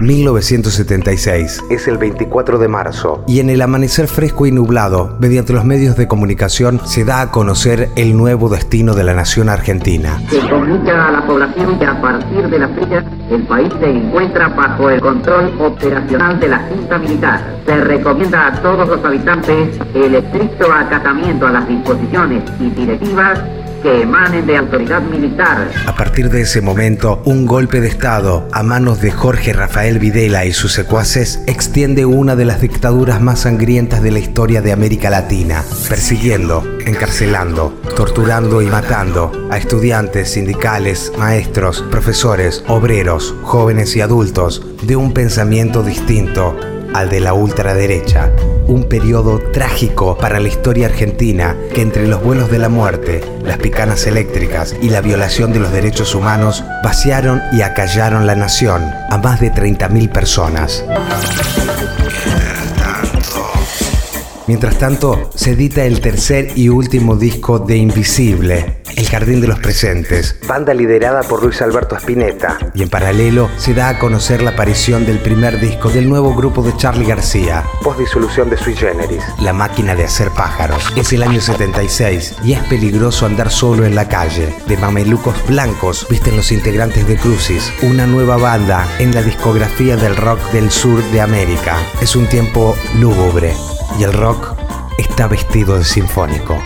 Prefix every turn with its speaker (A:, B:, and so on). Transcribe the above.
A: 1976 es el 24 de marzo y en el amanecer fresco y nublado, mediante los medios de comunicación, se da a conocer el nuevo destino de la nación argentina.
B: Se comunica a la población que a partir de la fecha el país se encuentra bajo el control operacional de la Junta Militar. Se recomienda a todos los habitantes el estricto acatamiento a las disposiciones y directivas que emanen de autoridad militar.
A: A partir de ese momento, un golpe de Estado a manos de Jorge Rafael Videla y sus secuaces extiende una de las dictaduras más sangrientas de la historia de América Latina, persiguiendo, encarcelando, torturando y matando a estudiantes, sindicales, maestros, profesores, obreros, jóvenes y adultos de un pensamiento distinto al de la ultraderecha. Un periodo trágico para la historia argentina que entre los vuelos de la muerte, las picanas eléctricas y la violación de los derechos humanos vaciaron y acallaron la nación a más de 30.000 personas. Mientras tanto, se edita el tercer y último disco de Invisible, El Jardín de los Presentes, banda liderada por Luis Alberto Spinetta, y en paralelo se da a conocer la aparición del primer disco del nuevo grupo de Charlie García, post disolución de Sui Generis, La Máquina de Hacer Pájaros. Es el año 76 y es peligroso andar solo en la calle. De mamelucos blancos visten los integrantes de Crucis, una nueva banda en la discografía del rock del sur de América. Es un tiempo lúgubre y el rock está vestido de sinfónico.